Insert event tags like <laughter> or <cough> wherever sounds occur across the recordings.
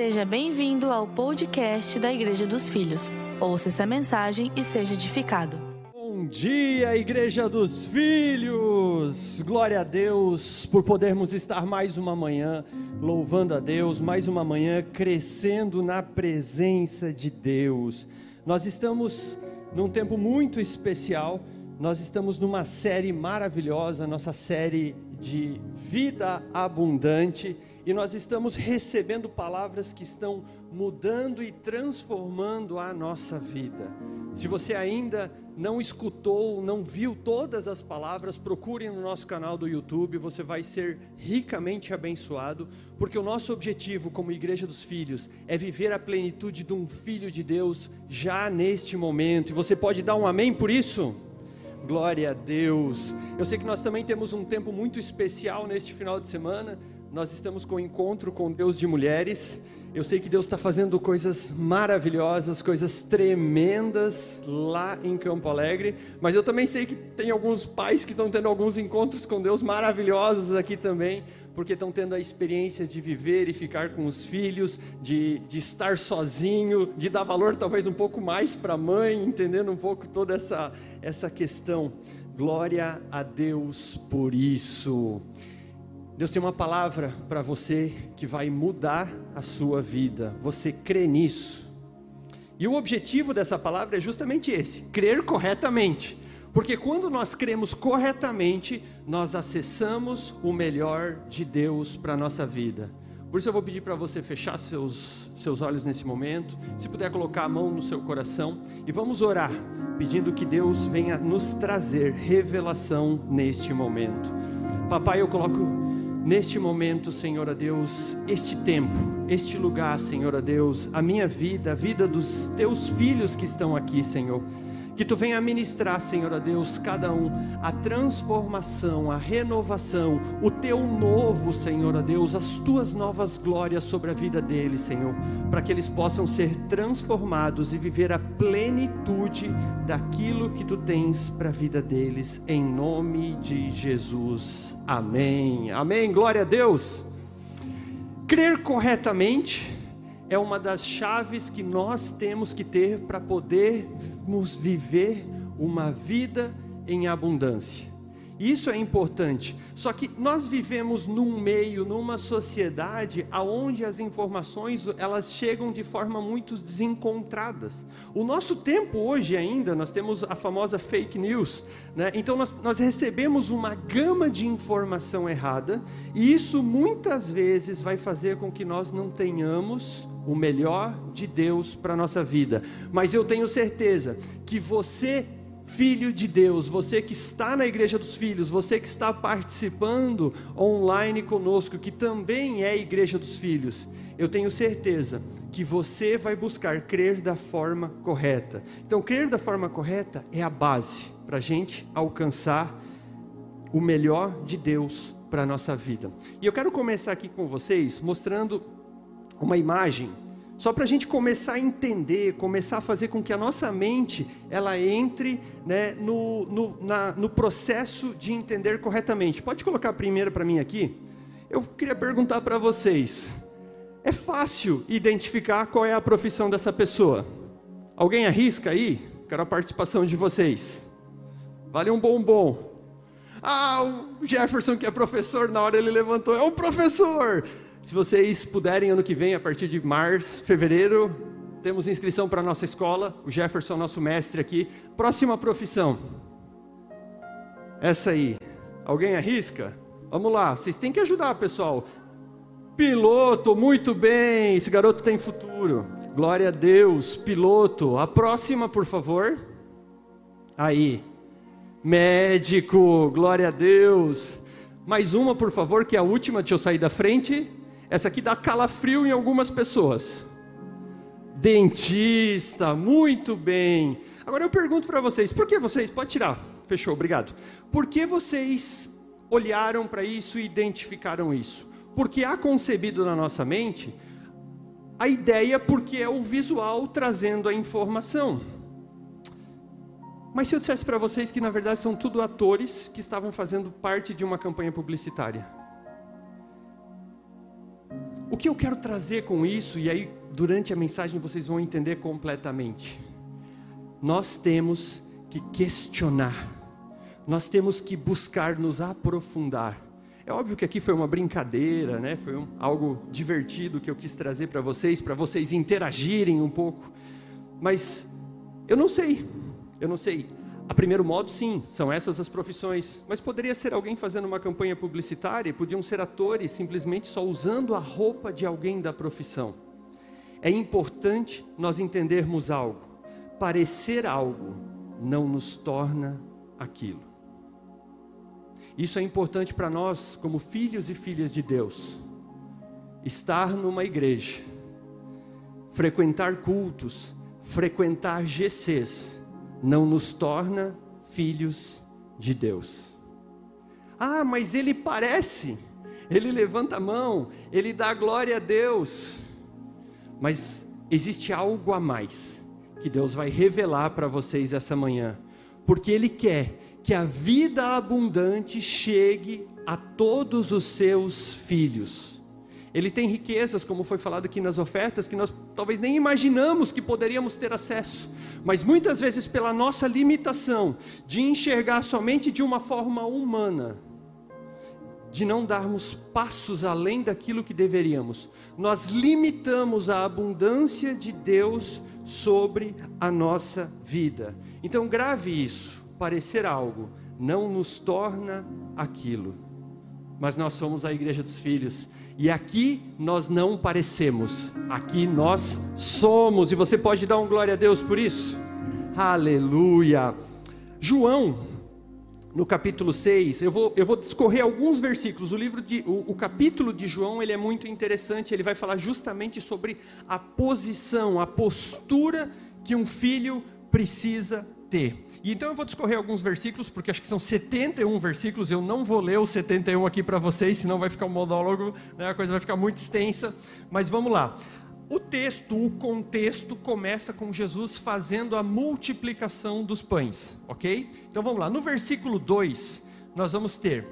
Seja bem-vindo ao podcast da Igreja dos Filhos. Ouça essa mensagem e seja edificado. Bom dia, Igreja dos Filhos! Glória a Deus por podermos estar mais uma manhã louvando a Deus, mais uma manhã crescendo na presença de Deus. Nós estamos num tempo muito especial, nós estamos numa série maravilhosa, nossa série de vida abundante e nós estamos recebendo palavras que estão mudando e transformando a nossa vida. Se você ainda não escutou, não viu todas as palavras, procure no nosso canal do YouTube, você vai ser ricamente abençoado, porque o nosso objetivo como Igreja dos Filhos é viver a plenitude de um filho de Deus já neste momento. E você pode dar um amém por isso? Glória a Deus. Eu sei que nós também temos um tempo muito especial neste final de semana. Nós estamos com o encontro com Deus de mulheres. Eu sei que Deus está fazendo coisas maravilhosas, coisas tremendas lá em Campo Alegre, mas eu também sei que tem alguns pais que estão tendo alguns encontros com Deus maravilhosos aqui também, porque estão tendo a experiência de viver e ficar com os filhos, de, de estar sozinho, de dar valor talvez um pouco mais para a mãe, entendendo um pouco toda essa, essa questão. Glória a Deus por isso. Deus tem uma palavra para você que vai mudar a sua vida. Você crê nisso? E o objetivo dessa palavra é justamente esse: crer corretamente. Porque quando nós cremos corretamente, nós acessamos o melhor de Deus para a nossa vida. Por isso eu vou pedir para você fechar seus, seus olhos nesse momento, se puder colocar a mão no seu coração e vamos orar, pedindo que Deus venha nos trazer revelação neste momento. Papai, eu coloco neste momento, Senhor a Deus, este tempo, este lugar, Senhor a Deus, a minha vida, a vida dos teus filhos que estão aqui, Senhor. Que tu venha ministrar, Senhor a Deus, cada um, a transformação, a renovação, o teu novo, Senhor a Deus, as tuas novas glórias sobre a vida deles, Senhor, para que eles possam ser transformados e viver a plenitude daquilo que tu tens para a vida deles, em nome de Jesus. Amém. Amém. Glória a Deus. Crer corretamente é uma das chaves que nós temos que ter para podermos viver uma vida em abundância. Isso é importante. Só que nós vivemos num meio, numa sociedade aonde as informações elas chegam de forma muito desencontradas. O nosso tempo hoje ainda nós temos a famosa fake news, né? Então nós, nós recebemos uma gama de informação errada e isso muitas vezes vai fazer com que nós não tenhamos o melhor de Deus para a nossa vida. Mas eu tenho certeza que você, filho de Deus, você que está na igreja dos filhos, você que está participando online conosco, que também é igreja dos filhos, eu tenho certeza que você vai buscar crer da forma correta. Então, crer da forma correta é a base para a gente alcançar o melhor de Deus para a nossa vida. E eu quero começar aqui com vocês mostrando uma imagem, só para a gente começar a entender, começar a fazer com que a nossa mente ela entre né, no, no, na, no processo de entender corretamente. Pode colocar a primeira para mim aqui? Eu queria perguntar para vocês: é fácil identificar qual é a profissão dessa pessoa? Alguém arrisca aí? Quero a participação de vocês. Vale um bombom. Ah, o Jefferson, que é professor, na hora ele levantou, é um professor. Se vocês puderem, ano que vem, a partir de março, fevereiro, temos inscrição para a nossa escola. O Jefferson, nosso mestre aqui. Próxima profissão. Essa aí. Alguém arrisca? Vamos lá, vocês têm que ajudar, pessoal. Piloto, muito bem. Esse garoto tem futuro. Glória a Deus. Piloto. A próxima, por favor. Aí. Médico. Glória a Deus. Mais uma, por favor, que é a última. Deixa eu sair da frente. Essa aqui dá calafrio em algumas pessoas. Dentista, muito bem. Agora eu pergunto para vocês, por que vocês, pode tirar, fechou, obrigado. Por que vocês olharam para isso e identificaram isso? Porque há concebido na nossa mente a ideia porque é o visual trazendo a informação. Mas se eu dissesse para vocês que na verdade são tudo atores que estavam fazendo parte de uma campanha publicitária? O que eu quero trazer com isso, e aí durante a mensagem vocês vão entender completamente. Nós temos que questionar, nós temos que buscar nos aprofundar. É óbvio que aqui foi uma brincadeira, né? Foi um, algo divertido que eu quis trazer para vocês, para vocês interagirem um pouco. Mas eu não sei, eu não sei. A primeiro modo, sim, são essas as profissões. Mas poderia ser alguém fazendo uma campanha publicitária, podiam ser atores simplesmente só usando a roupa de alguém da profissão. É importante nós entendermos algo. Parecer algo não nos torna aquilo. Isso é importante para nós, como filhos e filhas de Deus. Estar numa igreja, frequentar cultos, frequentar GCs não nos torna filhos de Deus. Ah, mas ele parece, ele levanta a mão, ele dá glória a Deus. Mas existe algo a mais que Deus vai revelar para vocês essa manhã, porque Ele quer que a vida abundante chegue a todos os seus filhos. Ele tem riquezas, como foi falado aqui nas ofertas, que nós talvez nem imaginamos que poderíamos ter acesso, mas muitas vezes, pela nossa limitação de enxergar somente de uma forma humana, de não darmos passos além daquilo que deveríamos, nós limitamos a abundância de Deus sobre a nossa vida. Então, grave isso: parecer algo não nos torna aquilo, mas nós somos a igreja dos filhos e aqui nós não parecemos, aqui nós somos. E você pode dar um glória a Deus por isso? Aleluia. João, no capítulo 6, eu vou, eu vou discorrer alguns versículos. O livro de, o, o, capítulo de João ele é muito interessante. Ele vai falar justamente sobre a posição, a postura que um filho precisa ter. E então eu vou discorrer alguns versículos, porque acho que são 71 versículos, eu não vou ler os 71 aqui para vocês, senão vai ficar um monólogo, né, a coisa vai ficar muito extensa, mas vamos lá. O texto, o contexto começa com Jesus fazendo a multiplicação dos pães, ok? Então vamos lá, no versículo 2, nós vamos ter: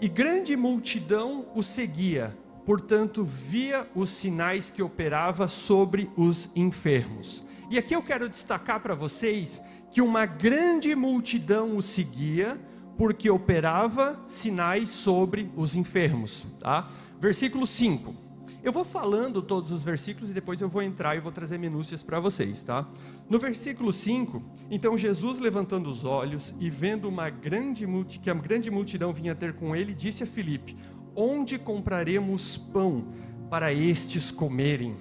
E grande multidão o seguia, portanto via os sinais que operava sobre os enfermos. E aqui eu quero destacar para vocês que uma grande multidão o seguia, porque operava sinais sobre os enfermos. Tá? Versículo 5. Eu vou falando todos os versículos e depois eu vou entrar e vou trazer minúcias para vocês, tá? No versículo 5, então Jesus levantando os olhos e vendo uma grande multi, que a grande multidão vinha ter com ele, disse a Filipe: Onde compraremos pão para estes comerem?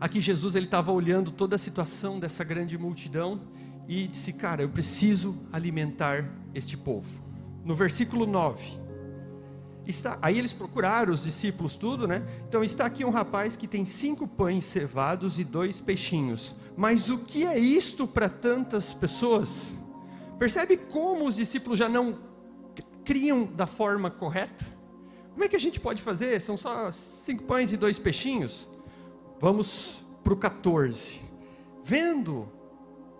Aqui Jesus ele estava olhando toda a situação dessa grande multidão e disse: Cara, eu preciso alimentar este povo. No versículo 9, está, aí eles procuraram os discípulos, tudo, né? Então está aqui um rapaz que tem cinco pães cevados e dois peixinhos. Mas o que é isto para tantas pessoas? Percebe como os discípulos já não criam da forma correta? Como é que a gente pode fazer? São só cinco pães e dois peixinhos? Vamos para o 14. Vendo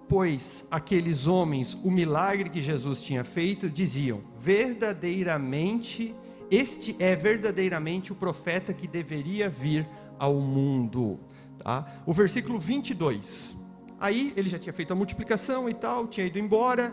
pois aqueles homens o milagre que Jesus tinha feito, diziam: verdadeiramente, este é verdadeiramente o profeta que deveria vir ao mundo. Tá? O versículo 22. Aí ele já tinha feito a multiplicação e tal, tinha ido embora.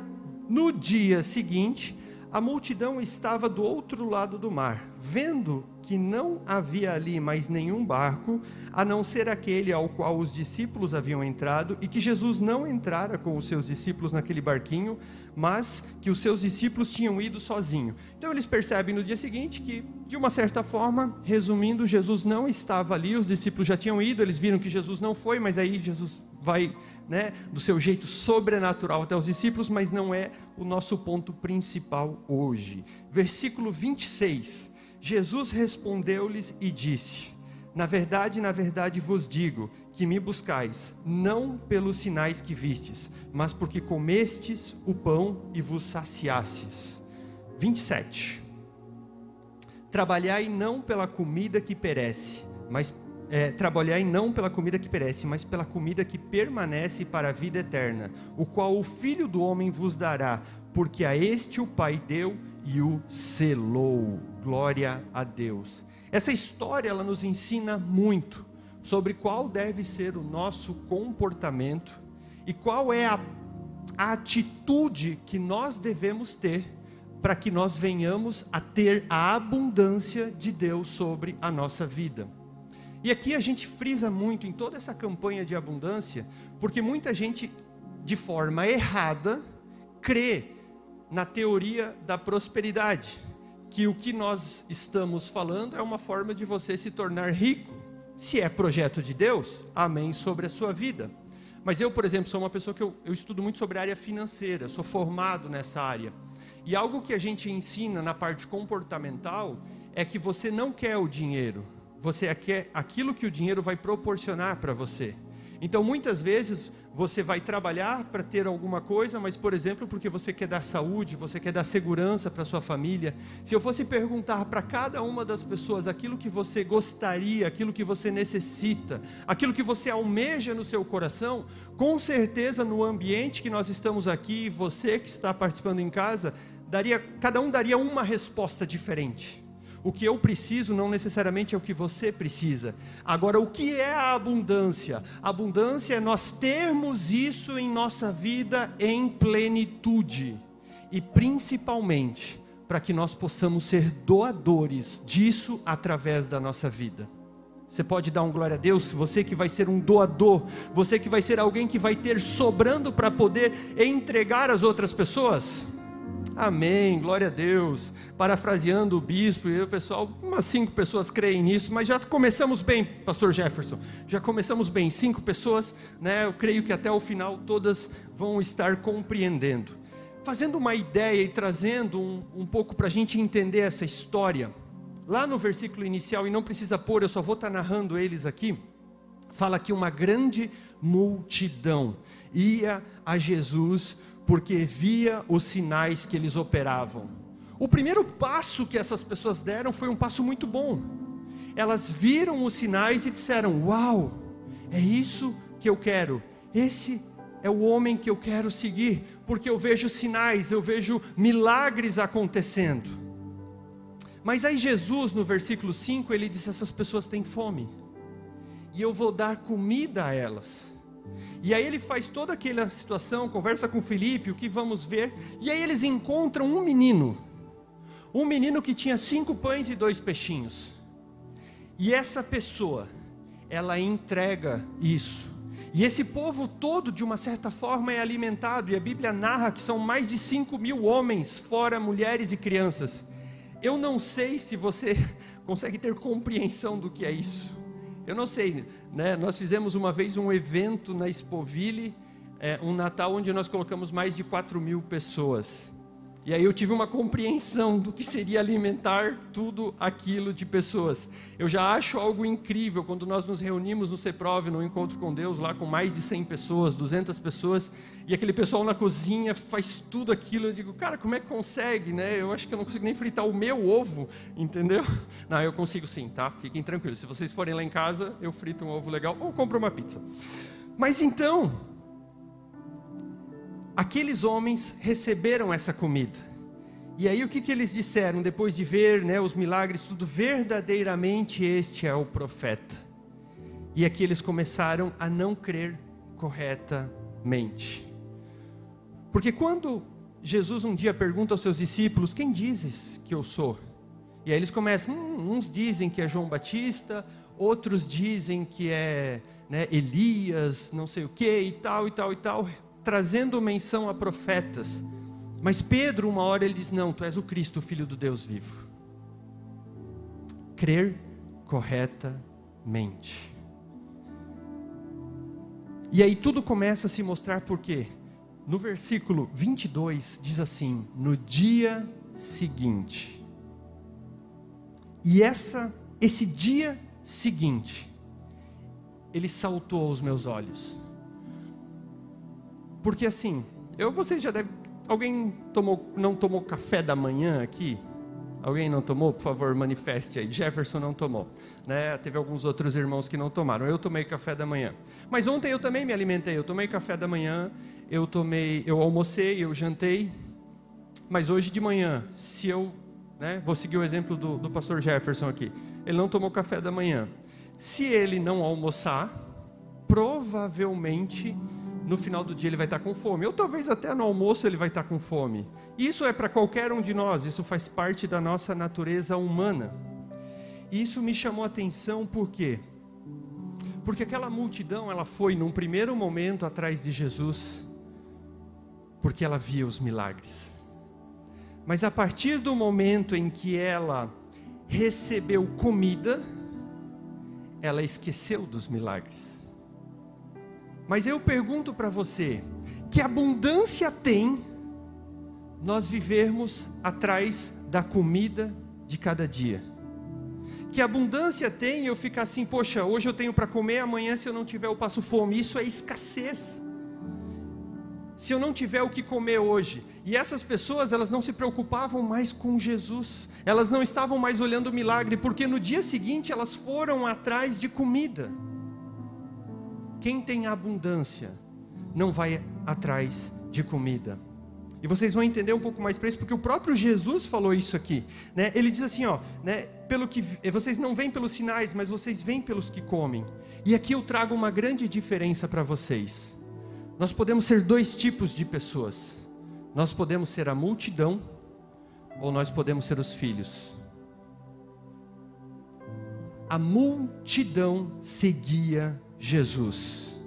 No dia seguinte, a multidão estava do outro lado do mar, vendo que não havia ali mais nenhum barco, a não ser aquele ao qual os discípulos haviam entrado, e que Jesus não entrara com os seus discípulos naquele barquinho, mas que os seus discípulos tinham ido sozinho. Então eles percebem no dia seguinte que, de uma certa forma, resumindo, Jesus não estava ali, os discípulos já tinham ido, eles viram que Jesus não foi, mas aí Jesus vai né, do seu jeito sobrenatural até os discípulos, mas não é o nosso ponto principal hoje. Versículo 26 Jesus respondeu-lhes e disse: Na verdade, na verdade vos digo que me buscais, não pelos sinais que vistes, mas porque comestes o pão e vos saciastes. 27. Trabalhai não pela comida que perece, mas é, trabalhai não pela comida que perece, mas pela comida que permanece para a vida eterna, o qual o Filho do Homem vos dará, porque a este o Pai deu e o selou. Glória a Deus. Essa história ela nos ensina muito sobre qual deve ser o nosso comportamento e qual é a, a atitude que nós devemos ter para que nós venhamos a ter a abundância de Deus sobre a nossa vida. E aqui a gente frisa muito em toda essa campanha de abundância, porque muita gente, de forma errada, crê na teoria da prosperidade, que o que nós estamos falando é uma forma de você se tornar rico. Se é projeto de Deus, amém sobre a sua vida. Mas eu, por exemplo, sou uma pessoa que eu, eu estudo muito sobre a área financeira, sou formado nessa área. E algo que a gente ensina na parte comportamental é que você não quer o dinheiro, você quer aquilo que o dinheiro vai proporcionar para você. Então, muitas vezes, você vai trabalhar para ter alguma coisa, mas, por exemplo, porque você quer dar saúde, você quer dar segurança para sua família. Se eu fosse perguntar para cada uma das pessoas aquilo que você gostaria, aquilo que você necessita, aquilo que você almeja no seu coração, com certeza no ambiente que nós estamos aqui, você que está participando em casa, daria, cada um daria uma resposta diferente. O que eu preciso não necessariamente é o que você precisa. Agora, o que é a abundância? A abundância é nós termos isso em nossa vida em plenitude. E principalmente para que nós possamos ser doadores disso através da nossa vida. Você pode dar um glória a Deus, você que vai ser um doador, você que vai ser alguém que vai ter sobrando para poder entregar às outras pessoas. Amém, glória a Deus. Parafraseando o bispo e o pessoal, umas cinco pessoas creem nisso, mas já começamos bem, Pastor Jefferson. Já começamos bem, cinco pessoas, né? Eu creio que até o final todas vão estar compreendendo. Fazendo uma ideia e trazendo um, um pouco para a gente entender essa história, lá no versículo inicial, e não precisa pôr, eu só vou estar tá narrando eles aqui, fala que uma grande multidão ia a Jesus porque via os sinais que eles operavam. O primeiro passo que essas pessoas deram foi um passo muito bom. Elas viram os sinais e disseram: Uau, é isso que eu quero. Esse é o homem que eu quero seguir, porque eu vejo sinais, eu vejo milagres acontecendo. Mas aí Jesus, no versículo 5, ele disse: Essas pessoas têm fome, e eu vou dar comida a elas. E aí ele faz toda aquela situação, conversa com Felipe, o que vamos ver, e aí eles encontram um menino, um menino que tinha cinco pães e dois peixinhos. E essa pessoa, ela entrega isso. E esse povo todo, de uma certa forma, é alimentado, e a Bíblia narra que são mais de cinco mil homens, fora mulheres e crianças. Eu não sei se você <laughs> consegue ter compreensão do que é isso. Eu não sei, né? Nós fizemos uma vez um evento na Expoville, é, um Natal onde nós colocamos mais de 4 mil pessoas. E aí eu tive uma compreensão do que seria alimentar tudo aquilo de pessoas. Eu já acho algo incrível quando nós nos reunimos no CEPROV, no Encontro com Deus, lá com mais de 100 pessoas, 200 pessoas, e aquele pessoal na cozinha faz tudo aquilo. Eu digo, cara, como é que consegue, né? Eu acho que eu não consigo nem fritar o meu ovo, entendeu? <laughs> Não, eu consigo sim, tá? Fiquem tranquilos. Se vocês forem lá em casa, eu frito um ovo legal ou compro uma pizza. Mas então, aqueles homens receberam essa comida. E aí o que, que eles disseram depois de ver né, os milagres, tudo verdadeiramente este é o profeta. E aqui eles começaram a não crer corretamente. Porque quando Jesus um dia pergunta aos seus discípulos: Quem dizes que eu sou? E aí eles começam: hum, uns dizem que é João Batista, outros dizem que é né, Elias, não sei o que, e tal, e tal, e tal trazendo menção a profetas. Mas Pedro, uma hora, ele diz: Não, tu és o Cristo, o Filho do Deus vivo. Crer corretamente. E aí tudo começa a se mostrar por quê? No versículo 22 diz assim: No dia seguinte. E essa, esse dia seguinte, ele saltou aos meus olhos. Porque assim, eu você já deve. Alguém tomou, não tomou café da manhã aqui? Alguém não tomou? Por favor, manifeste aí. Jefferson não tomou. Né? Teve alguns outros irmãos que não tomaram. Eu tomei café da manhã. Mas ontem eu também me alimentei. Eu tomei café da manhã, eu tomei, eu almocei, eu jantei. Mas hoje de manhã, se eu né? Vou seguir o exemplo do, do pastor Jefferson aqui. Ele não tomou café da manhã. Se ele não almoçar, provavelmente no final do dia ele vai estar com fome, ou talvez até no almoço ele vai estar com fome. Isso é para qualquer um de nós, isso faz parte da nossa natureza humana. E isso me chamou a atenção por quê? Porque aquela multidão, ela foi num primeiro momento atrás de Jesus, porque ela via os milagres. Mas a partir do momento em que ela recebeu comida, ela esqueceu dos milagres. Mas eu pergunto para você: que abundância tem nós vivermos atrás da comida de cada dia? Que abundância tem eu ficar assim, poxa, hoje eu tenho para comer, amanhã se eu não tiver eu passo fome. Isso é escassez. Se eu não tiver o que comer hoje, e essas pessoas, elas não se preocupavam mais com Jesus, elas não estavam mais olhando o milagre, porque no dia seguinte elas foram atrás de comida. Quem tem abundância não vai atrás de comida. E vocês vão entender um pouco mais para isso, porque o próprio Jesus falou isso aqui. Né? Ele diz assim: ó, né, pelo que vocês não vêm pelos sinais, mas vocês vêm pelos que comem. E aqui eu trago uma grande diferença para vocês. Nós podemos ser dois tipos de pessoas. Nós podemos ser a multidão, ou nós podemos ser os filhos. A multidão seguia Jesus.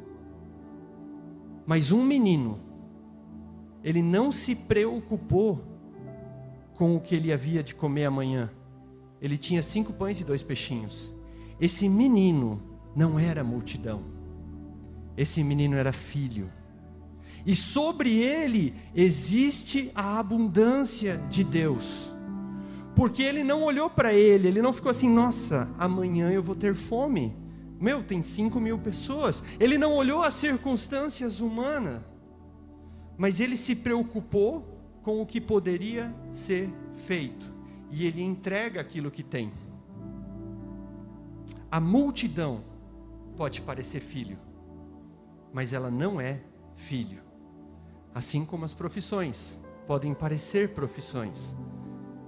Mas um menino, ele não se preocupou com o que ele havia de comer amanhã. Ele tinha cinco pães e dois peixinhos. Esse menino não era multidão. Esse menino era filho. E sobre ele existe a abundância de Deus. Porque ele não olhou para ele, ele não ficou assim, nossa, amanhã eu vou ter fome. Meu, tem cinco mil pessoas. Ele não olhou as circunstâncias humanas, mas ele se preocupou com o que poderia ser feito. E ele entrega aquilo que tem. A multidão pode parecer filho, mas ela não é filho. Assim como as profissões podem parecer profissões,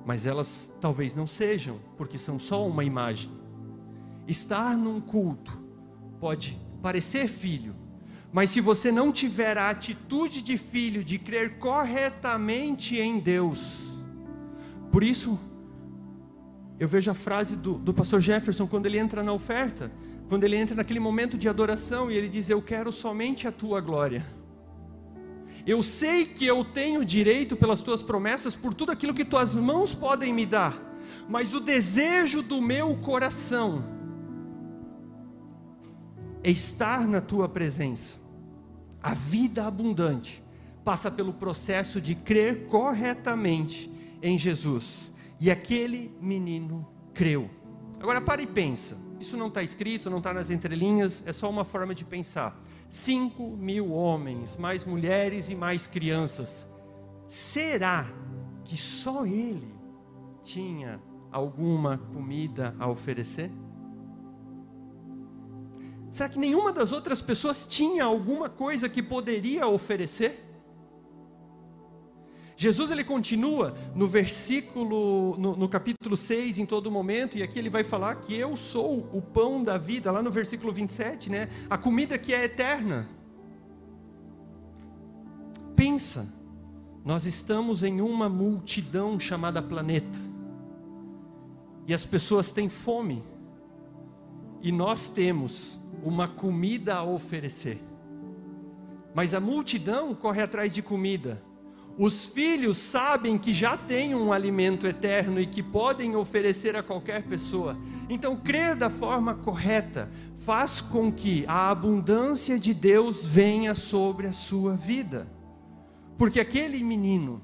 mas elas talvez não sejam, porque são só uma imagem. Estar num culto pode parecer filho, mas se você não tiver a atitude de filho, de crer corretamente em Deus, por isso, eu vejo a frase do, do pastor Jefferson quando ele entra na oferta, quando ele entra naquele momento de adoração e ele diz: Eu quero somente a tua glória. Eu sei que eu tenho direito pelas tuas promessas, por tudo aquilo que tuas mãos podem me dar, mas o desejo do meu coração é estar na tua presença. A vida abundante passa pelo processo de crer corretamente em Jesus. E aquele menino creu. Agora para e pensa. Isso não está escrito, não está nas entrelinhas, é só uma forma de pensar. Cinco mil homens, mais mulheres e mais crianças. Será que só ele tinha alguma comida a oferecer? Será que nenhuma das outras pessoas tinha alguma coisa que poderia oferecer? Jesus ele continua no versículo, no, no, capítulo 6 em todo momento, e aqui ele vai falar que eu sou o pão da vida, lá no versículo 27, né? A comida que é eterna. Pensa, nós estamos em uma multidão chamada planeta, e as pessoas têm fome, e nós temos uma comida a oferecer. Mas a multidão corre atrás de comida. Os filhos sabem que já têm um alimento eterno e que podem oferecer a qualquer pessoa. Então, crer da forma correta faz com que a abundância de Deus venha sobre a sua vida. Porque aquele menino,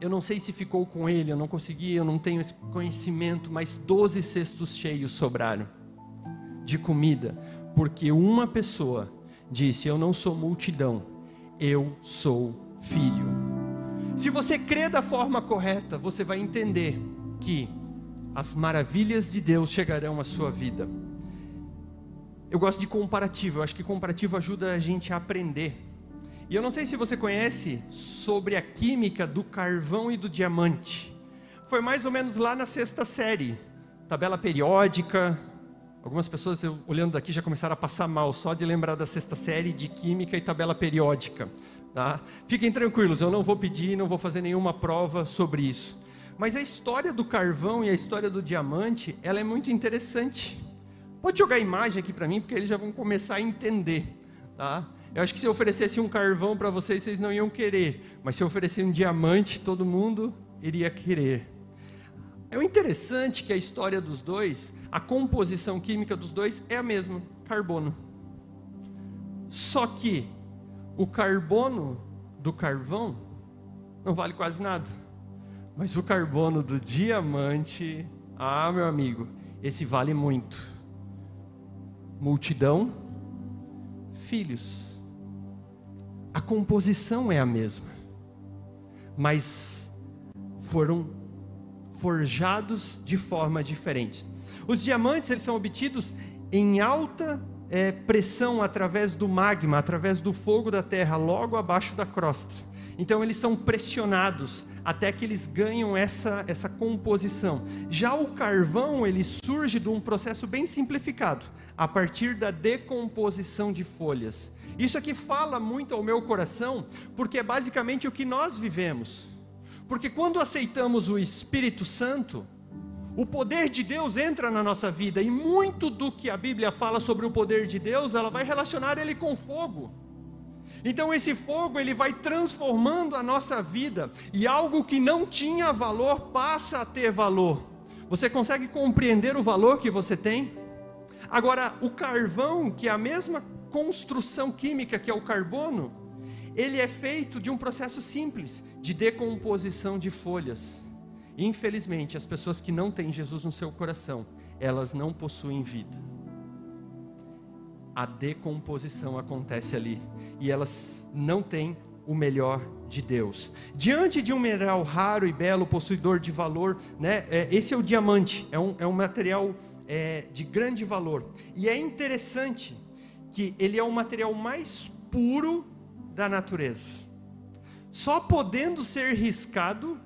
eu não sei se ficou com ele, eu não consegui, eu não tenho esse conhecimento, mas doze cestos cheios sobraram de comida, porque uma pessoa disse: Eu não sou multidão, eu sou filho. Se você crê da forma correta, você vai entender que as maravilhas de Deus chegarão à sua vida. Eu gosto de comparativo, eu acho que comparativo ajuda a gente a aprender. E eu não sei se você conhece sobre a química do carvão e do diamante. foi mais ou menos lá na sexta série. Tabela periódica. Algumas pessoas, eu, olhando daqui, já começaram a passar mal só de lembrar da sexta série de química e tabela periódica. Tá? Fiquem tranquilos, eu não vou pedir, não vou fazer nenhuma prova sobre isso. Mas a história do carvão e a história do diamante, ela é muito interessante. Pode jogar a imagem aqui para mim, porque eles já vão começar a entender. Tá? Eu acho que se eu oferecesse um carvão para vocês, vocês não iam querer. Mas se eu oferecesse um diamante, todo mundo iria querer. É interessante que a história dos dois, a composição química dos dois é a mesma, carbono. Só que o carbono do carvão não vale quase nada. Mas o carbono do diamante, ah, meu amigo, esse vale muito. Multidão, filhos. A composição é a mesma, mas foram forjados de forma diferente. Os diamantes eles são obtidos em alta é, pressão através do magma, através do fogo da terra, logo abaixo da crosta. Então eles são pressionados até que eles ganham essa, essa composição. Já o carvão, ele surge de um processo bem simplificado, a partir da decomposição de folhas. Isso aqui fala muito ao meu coração, porque é basicamente o que nós vivemos. Porque quando aceitamos o Espírito Santo, o poder de Deus entra na nossa vida e muito do que a Bíblia fala sobre o poder de Deus, ela vai relacionar ele com fogo. Então esse fogo ele vai transformando a nossa vida e algo que não tinha valor passa a ter valor. Você consegue compreender o valor que você tem? Agora, o carvão, que é a mesma construção química que é o carbono, ele é feito de um processo simples de decomposição de folhas. Infelizmente, as pessoas que não têm Jesus no seu coração, elas não possuem vida. A decomposição acontece ali e elas não têm o melhor de Deus. Diante de um mineral raro e belo, possuidor de valor, né, é, esse é o diamante, é um, é um material é, de grande valor. E é interessante que ele é o material mais puro da natureza, só podendo ser riscado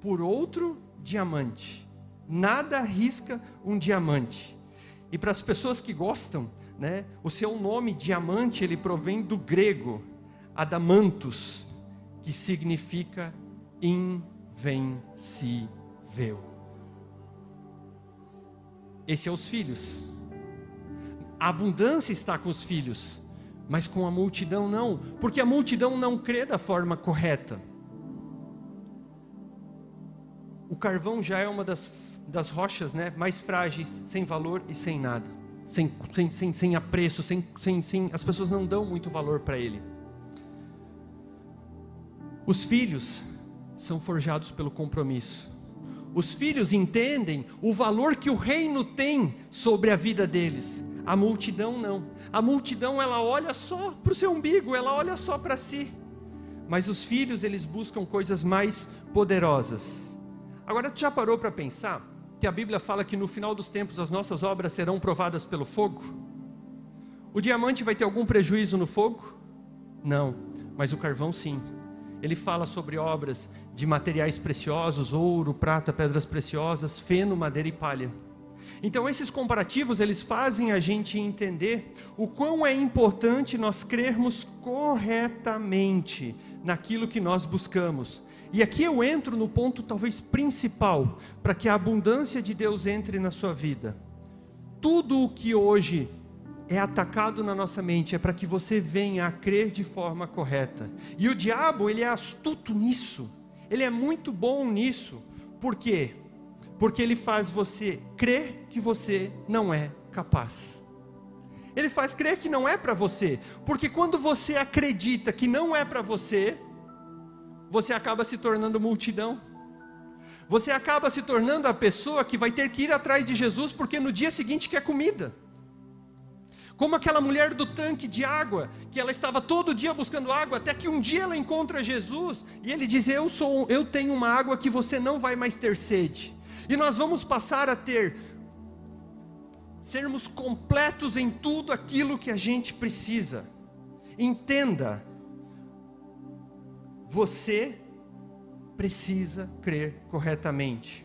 por outro diamante. Nada risca um diamante. E para as pessoas que gostam, né, o seu nome diamante ele provém do grego adamantus, que significa invencível. Esse é os filhos. A abundância está com os filhos, mas com a multidão não, porque a multidão não crê da forma correta. O carvão já é uma das, das rochas né, mais frágeis, sem valor e sem nada, sem, sem, sem, sem apreço, sem, sem, sem, as pessoas não dão muito valor para ele. Os filhos são forjados pelo compromisso. Os filhos entendem o valor que o reino tem sobre a vida deles. A multidão não. A multidão ela olha só para o seu umbigo, ela olha só para si. Mas os filhos eles buscam coisas mais poderosas. Agora, tu já parou para pensar que a Bíblia fala que no final dos tempos as nossas obras serão provadas pelo fogo? O diamante vai ter algum prejuízo no fogo? Não, mas o carvão sim. Ele fala sobre obras de materiais preciosos, ouro, prata, pedras preciosas, feno, madeira e palha. Então esses comparativos eles fazem a gente entender o quão é importante nós crermos corretamente naquilo que nós buscamos e aqui eu entro no ponto talvez principal para que a abundância de Deus entre na sua vida. Tudo o que hoje é atacado na nossa mente é para que você venha a crer de forma correta. E o diabo, ele é astuto nisso. Ele é muito bom nisso. Por quê? Porque ele faz você crer que você não é capaz. Ele faz crer que não é para você, porque quando você acredita que não é para você, você acaba se tornando multidão. Você acaba se tornando a pessoa que vai ter que ir atrás de Jesus porque no dia seguinte quer comida. Como aquela mulher do tanque de água, que ela estava todo dia buscando água, até que um dia ela encontra Jesus e ele diz: "Eu sou, eu tenho uma água que você não vai mais ter sede" e nós vamos passar a ter sermos completos em tudo aquilo que a gente precisa. Entenda, você precisa crer corretamente.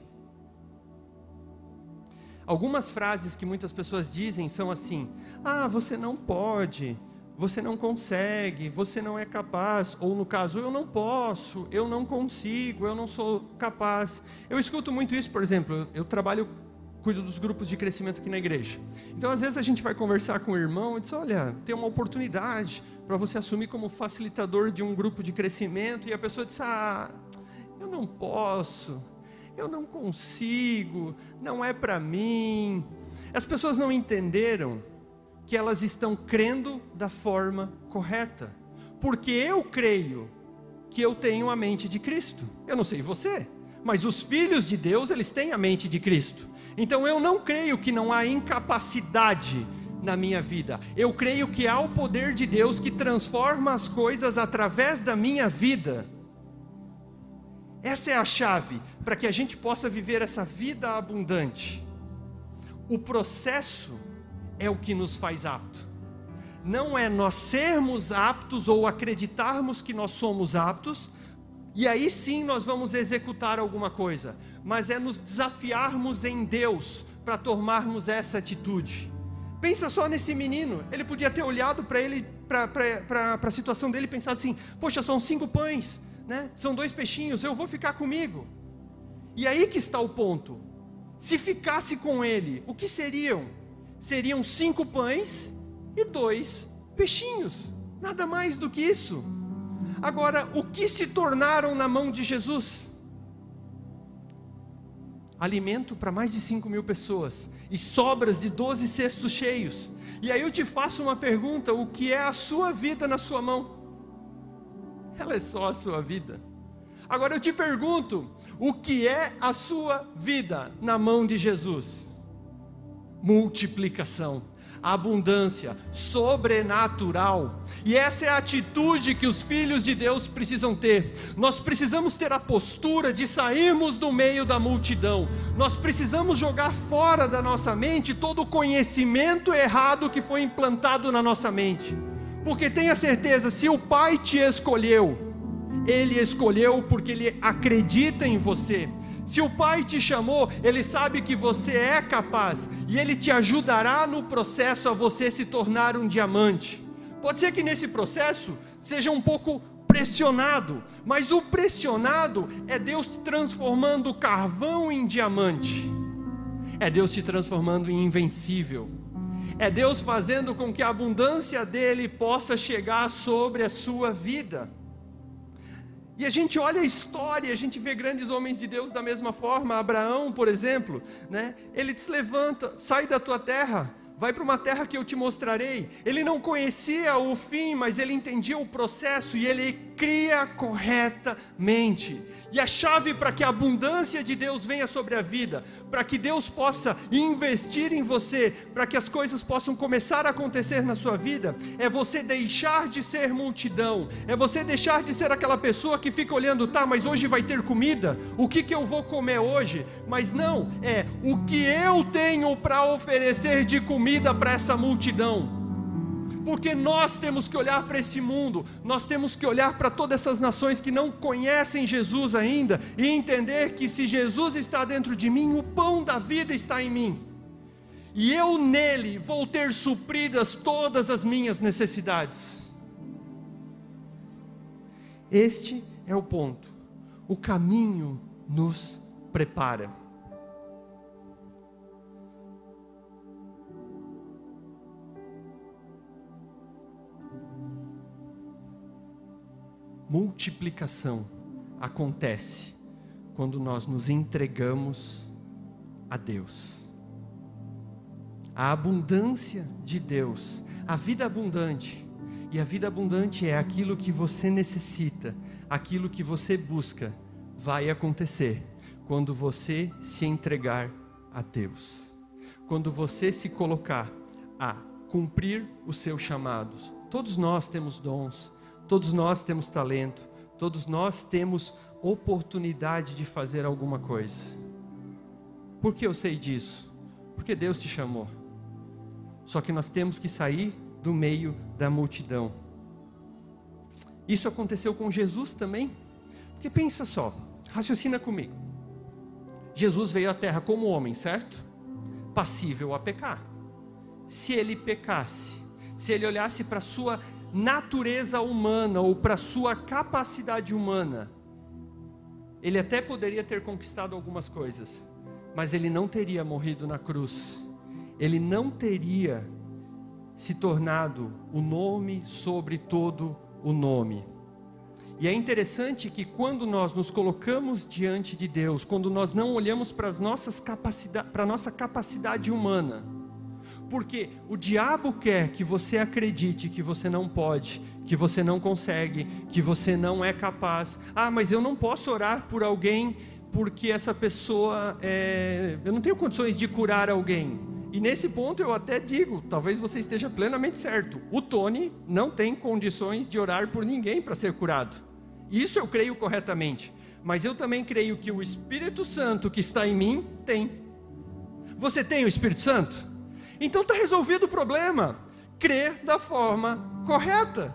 Algumas frases que muitas pessoas dizem são assim: ah, você não pode, você não consegue, você não é capaz, ou no caso, eu não posso, eu não consigo, eu não sou capaz. Eu escuto muito isso, por exemplo, eu trabalho, cuido dos grupos de crescimento aqui na igreja. Então, às vezes a gente vai conversar com o irmão e diz: olha, tem uma oportunidade para você assumir como facilitador de um grupo de crescimento, e a pessoa diz: ah, eu não posso, eu não consigo, não é para mim. As pessoas não entenderam que elas estão crendo da forma correta. Porque eu creio que eu tenho a mente de Cristo. Eu não sei você, mas os filhos de Deus, eles têm a mente de Cristo. Então eu não creio que não há incapacidade na minha vida. Eu creio que há o poder de Deus que transforma as coisas através da minha vida. Essa é a chave para que a gente possa viver essa vida abundante. O processo é o que nos faz apto. Não é nós sermos aptos ou acreditarmos que nós somos aptos, e aí sim nós vamos executar alguma coisa, mas é nos desafiarmos em Deus para tomarmos essa atitude. Pensa só nesse menino, ele podia ter olhado para ele, para a situação dele e pensado assim: poxa, são cinco pães, né? são dois peixinhos, eu vou ficar comigo. E aí que está o ponto. Se ficasse com ele, o que seriam? Seriam cinco pães e dois peixinhos. Nada mais do que isso. Agora, o que se tornaram na mão de Jesus? Alimento para mais de cinco mil pessoas e sobras de doze cestos cheios. E aí eu te faço uma pergunta: o que é a sua vida na sua mão? Ela é só a sua vida. Agora eu te pergunto: o que é a sua vida na mão de Jesus? Multiplicação, abundância, sobrenatural. E essa é a atitude que os filhos de Deus precisam ter. Nós precisamos ter a postura de sairmos do meio da multidão. Nós precisamos jogar fora da nossa mente todo o conhecimento errado que foi implantado na nossa mente. Porque tenha certeza, se o Pai te escolheu, ele escolheu porque ele acredita em você. Se o Pai te chamou, Ele sabe que você é capaz e Ele te ajudará no processo a você se tornar um diamante. Pode ser que nesse processo seja um pouco pressionado, mas o pressionado é Deus transformando carvão em diamante, é Deus te transformando em invencível, é Deus fazendo com que a abundância dele possa chegar sobre a sua vida. E a gente olha a história, a gente vê grandes homens de Deus da mesma forma. Abraão, por exemplo, né? ele se levanta, sai da tua terra, vai para uma terra que eu te mostrarei. Ele não conhecia o fim, mas ele entendia o processo e ele cria corretamente. E a chave para que a abundância de Deus venha sobre a vida, para que Deus possa investir em você, para que as coisas possam começar a acontecer na sua vida, é você deixar de ser multidão, é você deixar de ser aquela pessoa que fica olhando, tá, mas hoje vai ter comida, o que, que eu vou comer hoje? Mas não, é o que eu tenho para oferecer de comida para essa multidão porque nós temos que olhar para esse mundo, nós temos que olhar para todas essas nações que não conhecem Jesus ainda e entender que se Jesus está dentro de mim, o pão da vida está em mim. E eu nele vou ter supridas todas as minhas necessidades. Este é o ponto. O caminho nos prepara. Multiplicação acontece quando nós nos entregamos a Deus. A abundância de Deus, a vida abundante, e a vida abundante é aquilo que você necessita, aquilo que você busca, vai acontecer quando você se entregar a Deus. Quando você se colocar a cumprir os seus chamados. Todos nós temos dons, Todos nós temos talento, todos nós temos oportunidade de fazer alguma coisa. Por que eu sei disso? Porque Deus te chamou. Só que nós temos que sair do meio da multidão. Isso aconteceu com Jesus também. Porque pensa só, raciocina comigo. Jesus veio à terra como homem, certo? passível a pecar. Se ele pecasse, se ele olhasse para a sua natureza humana ou para sua capacidade humana, ele até poderia ter conquistado algumas coisas, mas ele não teria morrido na cruz, ele não teria se tornado o nome sobre todo o nome. E é interessante que quando nós nos colocamos diante de Deus, quando nós não olhamos para a nossa capacidade humana, porque o diabo quer que você acredite que você não pode, que você não consegue, que você não é capaz. Ah, mas eu não posso orar por alguém porque essa pessoa é... eu não tenho condições de curar alguém. E nesse ponto eu até digo, talvez você esteja plenamente certo. O Tony não tem condições de orar por ninguém para ser curado. Isso eu creio corretamente. Mas eu também creio que o Espírito Santo que está em mim tem. Você tem o Espírito Santo? Então está resolvido o problema. Crer da forma correta.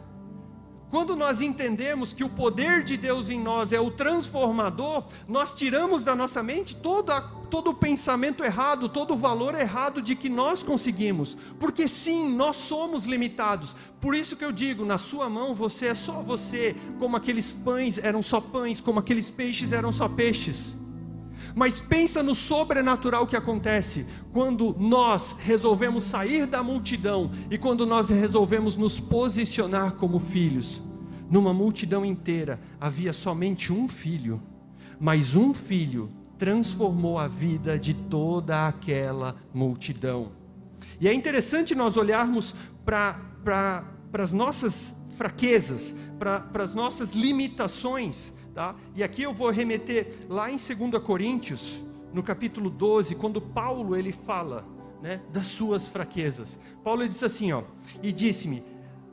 Quando nós entendemos que o poder de Deus em nós é o transformador, nós tiramos da nossa mente todo, a, todo o pensamento errado, todo o valor errado de que nós conseguimos. Porque sim, nós somos limitados. Por isso que eu digo: na sua mão você é só você, como aqueles pães eram só pães, como aqueles peixes eram só peixes. Mas pensa no sobrenatural que acontece quando nós resolvemos sair da multidão e quando nós resolvemos nos posicionar como filhos. Numa multidão inteira havia somente um filho, mas um filho transformou a vida de toda aquela multidão. E é interessante nós olharmos para as nossas fraquezas, para as nossas limitações Tá? E aqui eu vou remeter lá em 2 Coríntios, no capítulo 12, quando Paulo ele fala né, das suas fraquezas. Paulo diz assim, ó, e disse-me,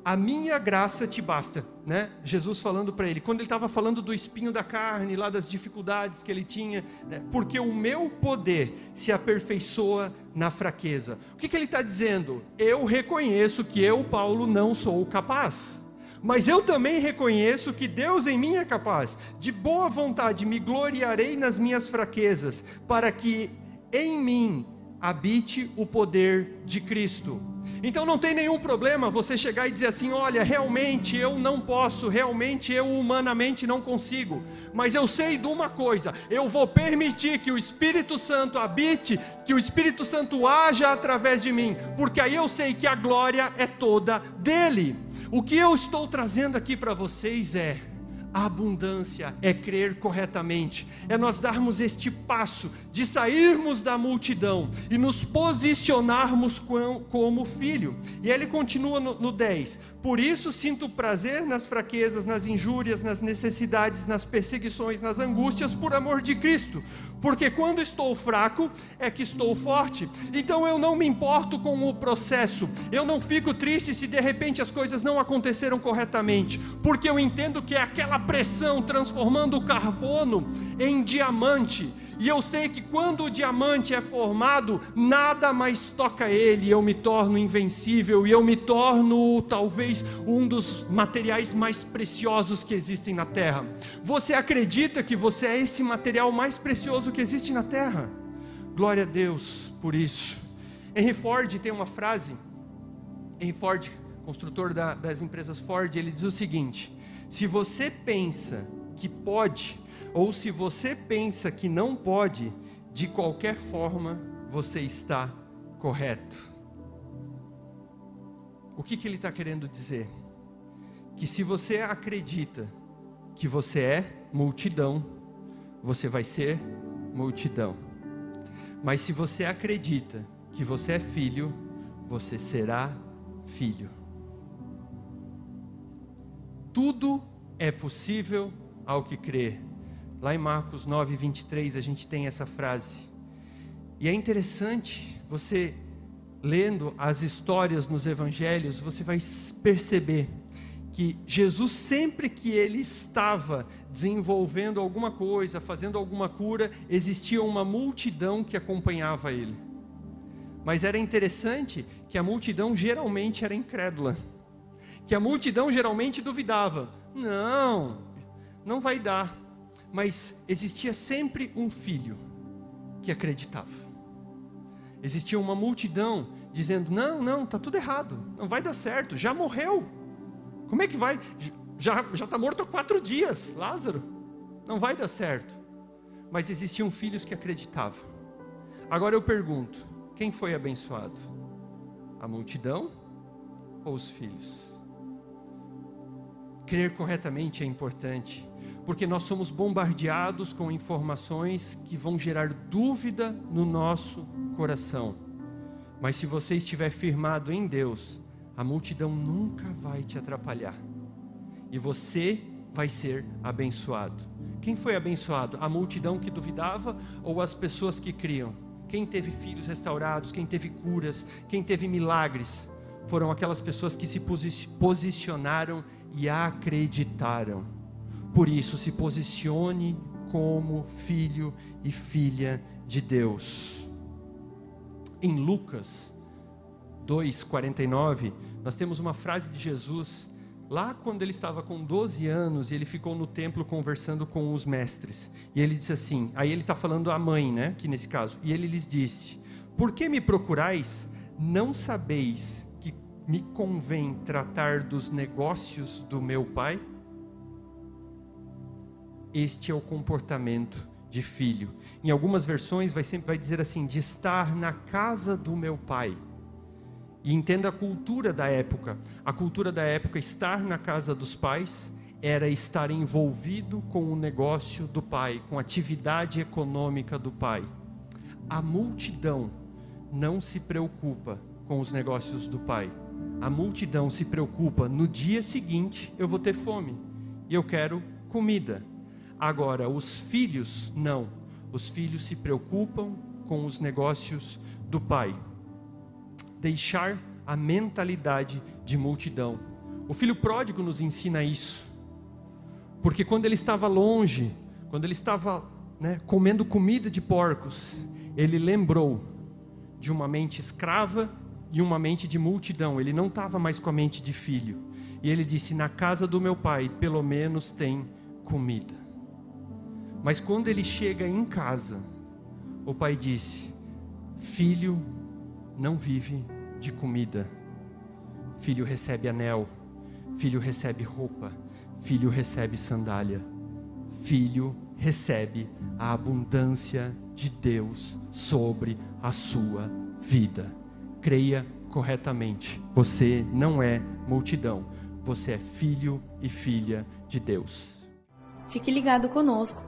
a minha graça te basta, né? Jesus falando para ele, quando ele estava falando do espinho da carne, lá das dificuldades que ele tinha, né? porque o meu poder se aperfeiçoa na fraqueza. O que, que ele está dizendo? Eu reconheço que eu, Paulo, não sou capaz. Mas eu também reconheço que Deus em mim é capaz. De boa vontade me gloriarei nas minhas fraquezas, para que em mim habite o poder de Cristo. Então não tem nenhum problema você chegar e dizer assim: olha, realmente eu não posso, realmente eu humanamente não consigo, mas eu sei de uma coisa: eu vou permitir que o Espírito Santo habite, que o Espírito Santo haja através de mim, porque aí eu sei que a glória é toda dele. O que eu estou trazendo aqui para vocês é a abundância é crer corretamente, é nós darmos este passo de sairmos da multidão e nos posicionarmos como filho. E ele continua no, no 10: Por isso sinto prazer nas fraquezas, nas injúrias, nas necessidades, nas perseguições, nas angústias, por amor de Cristo porque quando estou fraco é que estou forte. Então eu não me importo com o processo, eu não fico triste se de repente as coisas não aconteceram corretamente, porque eu entendo que é aquela pressão transformando o carbono em diamante e eu sei que quando o diamante é formado, nada mais toca ele, eu me torno invencível e eu me torno talvez um dos materiais mais preciosos que existem na terra. Você acredita que você é esse material mais precioso que existe na terra? Glória a Deus por isso. Henry Ford tem uma frase, Henry Ford, construtor da, das empresas Ford, ele diz o seguinte: se você pensa que pode ou se você pensa que não pode, de qualquer forma você está correto. O que, que ele está querendo dizer? Que se você acredita que você é multidão, você vai ser multidão. Mas se você acredita que você é filho, você será filho. Tudo é possível ao que crê. Lá em Marcos 9, 23, a gente tem essa frase. E é interessante, você lendo as histórias nos evangelhos, você vai perceber que Jesus, sempre que ele estava desenvolvendo alguma coisa, fazendo alguma cura, existia uma multidão que acompanhava ele. Mas era interessante que a multidão geralmente era incrédula, que a multidão geralmente duvidava: não, não vai dar mas existia sempre um filho que acreditava. Existia uma multidão dizendo: não, não, tá tudo errado, não vai dar certo, já morreu. Como é que vai? Já está morto há quatro dias, Lázaro. Não vai dar certo. Mas existiam filhos que acreditavam. Agora eu pergunto: quem foi abençoado? A multidão ou os filhos? Crer corretamente é importante, porque nós somos bombardeados com informações que vão gerar dúvida no nosso coração. Mas se você estiver firmado em Deus, a multidão nunca vai te atrapalhar. E você vai ser abençoado. Quem foi abençoado? A multidão que duvidava ou as pessoas que criam? Quem teve filhos restaurados, quem teve curas, quem teve milagres? Foram aquelas pessoas que se posicionaram e acreditaram. Por isso, se posicione como filho e filha de Deus. Em Lucas 2:49, nós temos uma frase de Jesus lá quando ele estava com 12 anos e ele ficou no templo conversando com os mestres. E ele disse assim: aí ele está falando à mãe, né? Que nesse caso. E ele lhes disse: Por que me procurais? Não sabeis que me convém tratar dos negócios do meu pai? Este é o comportamento de filho. Em algumas versões vai sempre vai dizer assim: de estar na casa do meu pai. E entenda a cultura da época. A cultura da época, estar na casa dos pais, era estar envolvido com o negócio do pai, com a atividade econômica do pai. A multidão não se preocupa com os negócios do pai. A multidão se preocupa no dia seguinte eu vou ter fome e eu quero comida. Agora, os filhos não. Os filhos se preocupam com os negócios do pai deixar a mentalidade de multidão. O filho pródigo nos ensina isso, porque quando ele estava longe, quando ele estava né, comendo comida de porcos, ele lembrou de uma mente escrava e uma mente de multidão. Ele não estava mais com a mente de filho. E ele disse: Na casa do meu pai, pelo menos tem comida. Mas quando ele chega em casa, o pai disse: Filho, não vive de comida. Filho recebe anel, filho recebe roupa, filho recebe sandália. Filho recebe a abundância de Deus sobre a sua vida. Creia corretamente. Você não é multidão. Você é filho e filha de Deus. Fique ligado conosco.